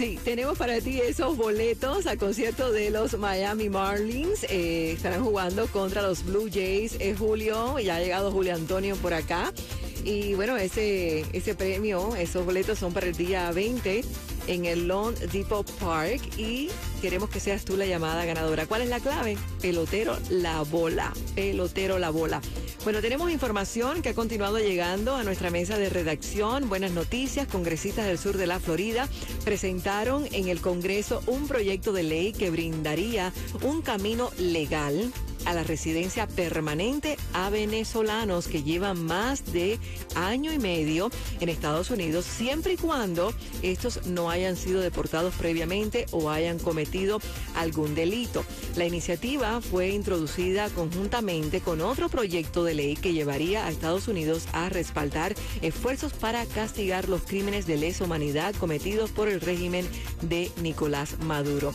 Sí, tenemos para ti esos boletos al concierto de los Miami Marlins. Eh, estarán jugando contra los Blue Jays. Es Julio, ya ha llegado Julio Antonio por acá. Y bueno, ese, ese premio, esos boletos son para el día 20 en el Lone Depot Park y queremos que seas tú la llamada ganadora. ¿Cuál es la clave? Pelotero la bola. Pelotero la bola. Bueno, tenemos información que ha continuado llegando a nuestra mesa de redacción. Buenas noticias. Congresistas del sur de la Florida presentaron en el Congreso un proyecto de ley que brindaría un camino legal a la residencia permanente a venezolanos que llevan más de año y medio en Estados Unidos, siempre y cuando estos no hayan sido deportados previamente o hayan cometido algún delito. La iniciativa fue introducida conjuntamente con otro proyecto de ley que llevaría a Estados Unidos a respaldar esfuerzos para castigar los crímenes de lesa humanidad cometidos por el régimen de Nicolás Maduro.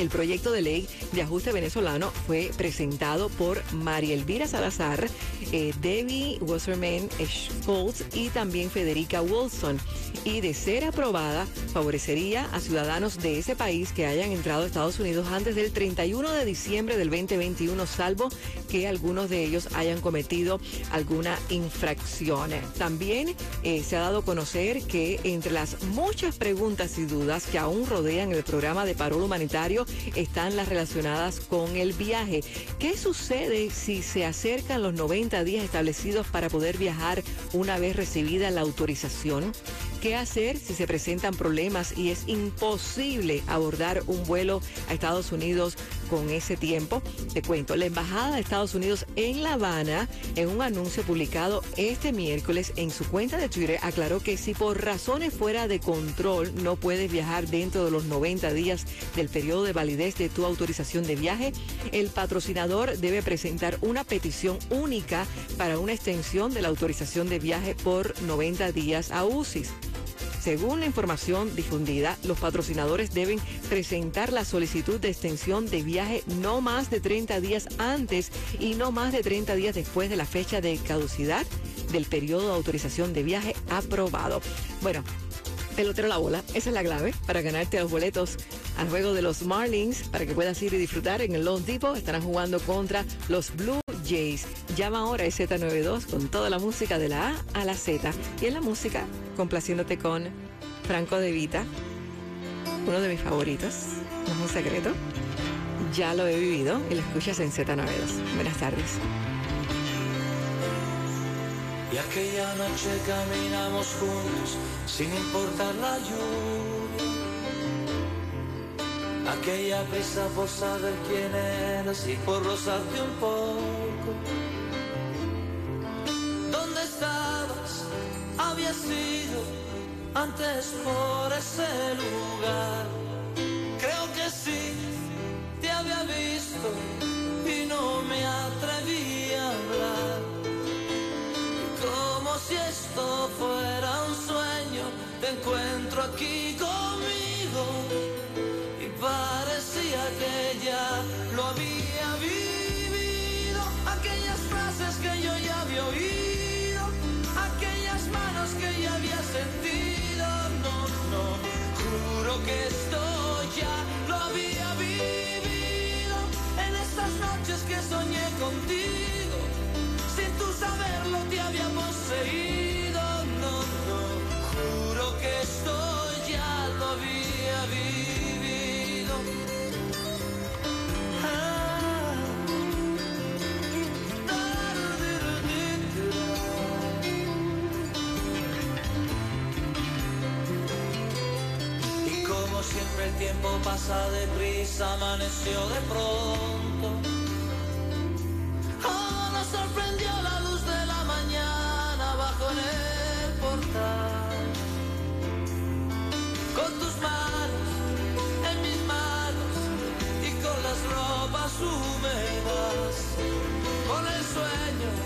El proyecto de ley de ajuste venezolano fue presentado por María Elvira Salazar, eh, Debbie Wasserman Schultz y también Federica Wilson. Y de ser aprobada, favorecería a ciudadanos de ese país que hayan entrado a Estados Unidos antes del 31 de diciembre del 2021, salvo que algunos de ellos hayan cometido alguna infracción. También eh, se ha dado a conocer que entre las muchas preguntas y dudas que aún rodean el programa de paro humanitario, están las relacionadas con el viaje. ¿Qué sucede si se acercan los 90 días establecidos para poder viajar una vez recibida la autorización? ¿Qué hacer si se presentan problemas y es imposible abordar un vuelo a Estados Unidos con ese tiempo? Te cuento, la Embajada de Estados Unidos en La Habana, en un anuncio publicado este miércoles en su cuenta de Twitter, aclaró que si por razones fuera de control no puedes viajar dentro de los 90 días del periodo de validez de tu autorización de viaje, el patrocinador debe presentar una petición única para una extensión de la autorización de viaje por 90 días a UCIS. Según la información difundida, los patrocinadores deben presentar la solicitud de extensión de viaje no más de 30 días antes y no más de 30 días después de la fecha de caducidad del periodo de autorización de viaje aprobado. Bueno, pelotero la bola, esa es la clave para ganarte los boletos al juego de los Marlins para que puedas ir y disfrutar en el Lone Depot. Estarán jugando contra los Blue Jays. Llama ahora al Z92 con toda la música de la A a la Z. Y en la música, complaciéndote con Franco De Vita, uno de mis favoritos, no es un secreto. Ya lo he vivido y lo escuchas en Z92. Buenas tardes. Y aquella noche caminamos juntos sin importar la lluvia. Aquella prisa por saber quién eras y por rozarte un poco. Antes por ese lugar. Creo que sí, te había visto y no me atreví a hablar. Y como si esto fuera un sueño, te encuentro aquí conmigo. Y parecía que ya lo había vivido. Aquellas frases que yo ya había oído. Aquellas manos que ya había sentido. Juro que esto ya tiempo pasa deprisa, amaneció de pronto. Oh, nos sorprendió la luz de la mañana bajo en el portal. Con tus manos en mis manos y con las ropas húmedas, con el sueño